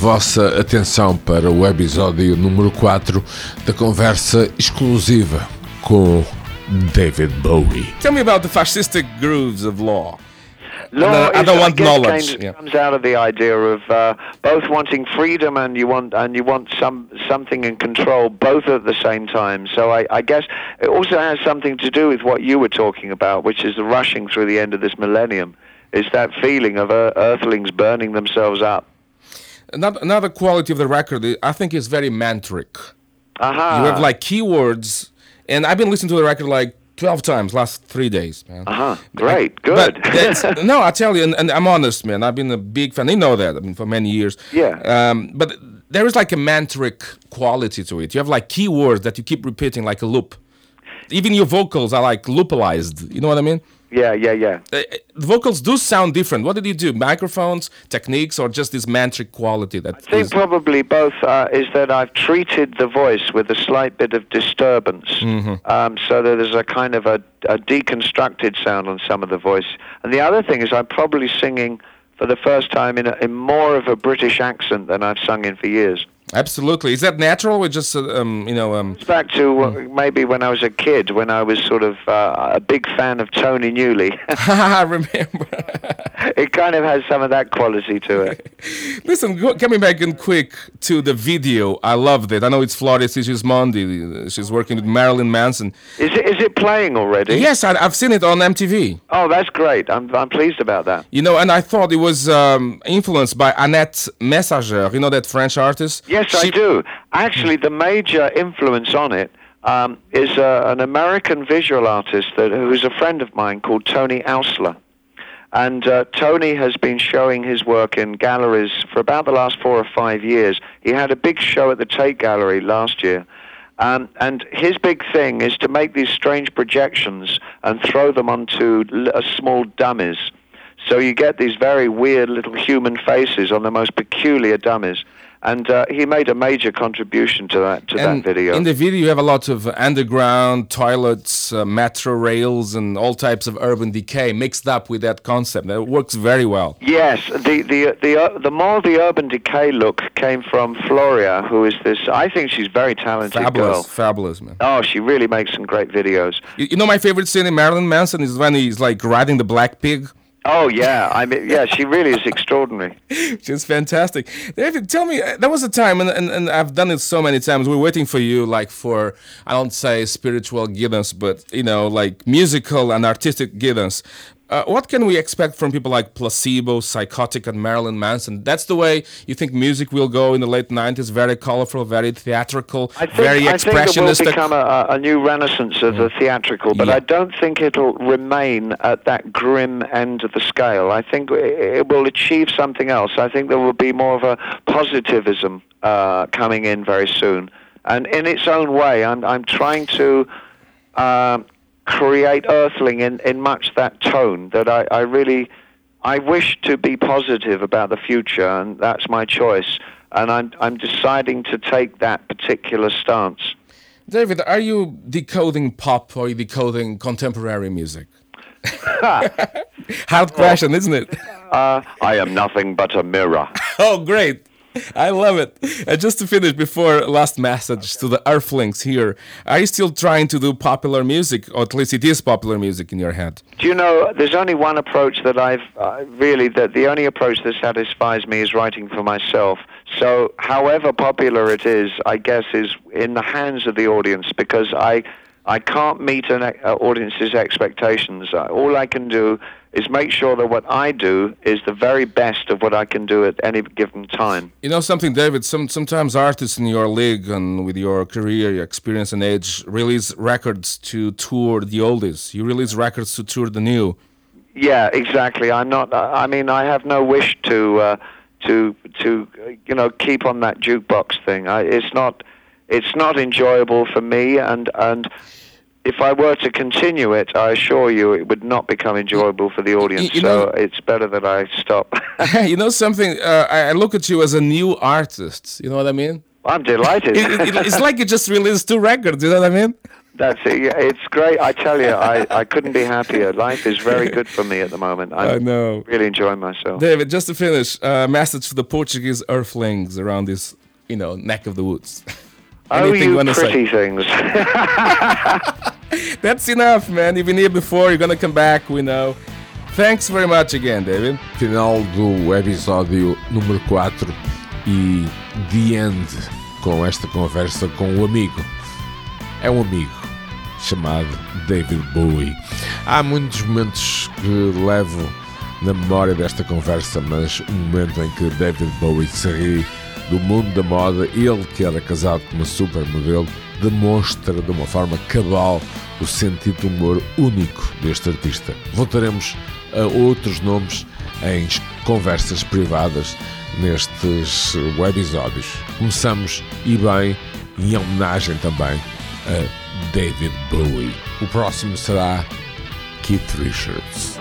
vossa atenção para o episódio número 4 da conversa exclusiva com David Bowie. Tell me about the fascistic grooves of law. Law I is, don't want guess, knowledge, Kind of yeah. comes out of the idea of uh, both wanting freedom and you want and you want some something in control, both at the same time. So I, I guess it also has something to do with what you were talking about, which is the rushing through the end of this millennium. Is that feeling of uh, Earthlings burning themselves up? Another, another quality of the record, I think, is very mantric. Aha. You have like keywords, and I've been listening to the record like 12 times last three days, man. Uh-huh. Great. But Good. that's, no, I tell you, and, and I'm honest, man. I've been a big fan. You know that. I mean, for many years. Yeah. Um, but there is like a mantric quality to it. You have like keywords that you keep repeating like a loop. Even your vocals are like loopalized. You know what I mean? Yeah, yeah, yeah. Uh, the vocals do sound different. What did you do? Microphones, techniques, or just this mantric quality that I think is- probably both uh, is that I've treated the voice with a slight bit of disturbance, Mm-hmm. um, so that there's a kind of a, a deconstructed sound on some of the voice. And the other thing is I'm probably singing for the first time in, a, in more of a British accent than I've sung in for years. Absolutely. Is that natural or just, uh, um, you know, um, It's back to uh, maybe when I was a kid, when I was sort of uh, a big fan of Tony Newley. I remember. it kind of has some of that quality to it. Listen, go, coming back in quick to the video, I loved it. I know it's Floria Sigismondi. She's working with Marilyn Manson. Is it, is it playing already? Yes, I, I've seen it on MTV. Oh, that's great. I'm, I'm pleased about that. You know, and I thought it was um, influenced by Annette Messager. You know that French artist? Yes, I do. Actually, the major influence on it um, is uh, an American visual artist that, who's a friend of mine called Tony Oursler. And uh, Tony has been showing his work in galleries for about the last four or five years. He had a big show at the Tate Gallery last year. Um, and his big thing is to make these strange projections and throw them onto l- uh, small dummies. So you get these very weird little human faces on the most peculiar dummies. And uh, he made a major contribution to that to And that video. in the video, you have a lot of underground toilets, uh, metro rails, and all types of urban decay mixed up with that concept. That works very well. Yes, the the the uh, the more the urban decay look came from Floria, who is this. I think she's very talented Fabulous, girl. fabulous, man. Oh, she really makes some great videos. You, you know my favorite scene in Marilyn Manson is when he's like riding the black pig. Oh yeah, I mean yeah, she really is extraordinary. Just fantastic. David, tell me, uh, there was a time, and, and, and I've done it so many times. We're waiting for you, like for, I don't say spiritual guidance, but, you know, like musical and artistic guidance. Uh, what can we expect from people like Placebo, Psychotic, and Marilyn Manson? That's the way you think music will go in the late 90s? Very colorful, very theatrical, I think, very I think it will become a, a new renaissance of the theatrical, but Yeah. I don't think it'll remain at that grim end of the scale. I think it it will achieve something else. I think there will be more of a positivism uh, coming in very soon, and in its own way, I'm I'm trying to. um create Earthling in, in much that tone that I, I really I wish to be positive about the future and that's my choice and I'm I'm deciding to take that particular stance. David, are you decoding pop or you decoding contemporary music? Hard question, isn't it? Uh, I am nothing but a mirror. Oh, great. I love it. And just to finish, before last message to the Earthlings here, are you still trying to do popular music, or at least it is popular music in your head? Do you know there's only one approach that I've uh, really that the only approach that satisfies me is writing for myself. So however popular it is, I guess is in the hands of the audience because I I can't meet an uh, audience's expectations. Uh, all I can do is make sure that what I do is the very best of what I can do at any given time. You know something, David? Some sometimes artists in your league and with your career, your experience and age release records to tour the oldies. You release records to tour the new. Yeah, exactly. I'm not. I mean, I have no wish to uh, to to uh, you know keep on that jukebox thing. I, it's not it's not enjoyable for me, and and if I were to continue it, I assure you it would not become enjoyable for the audience. you so know- it's better that I stop. you know something? Uh, I I look at you as a new artist. You know what I mean? I'm delighted. It, it, it's like you just released two records. You know what I mean? That's it. Yeah, it's great. I tell you, I, I couldn't be happier. Life is very good for me at the moment. I'm I know. really enjoying myself. David, just to finish, a uh, message to the Portuguese earthlings around this, you know, neck of the woods. oh, you, you pretty things. That's enough, man. You've been here before. You're gonna come back. We know. Thanks very much again, David. Final do episódio número 4 e The End com esta conversa com o amigo. É um amigo chamado David Bowie. Há muitos momentos que levo na memória desta conversa, mas o momento em que David Bowie se ri do mundo da moda, ele que era casado com uma supermodelo, demonstra de uma forma cabal o sentido de humor único deste artista. Voltaremos a outros nomes em conversas privadas nestes webisódios. Começamos e bem, em homenagem também a David Bowie. O próximo será Keith Richards.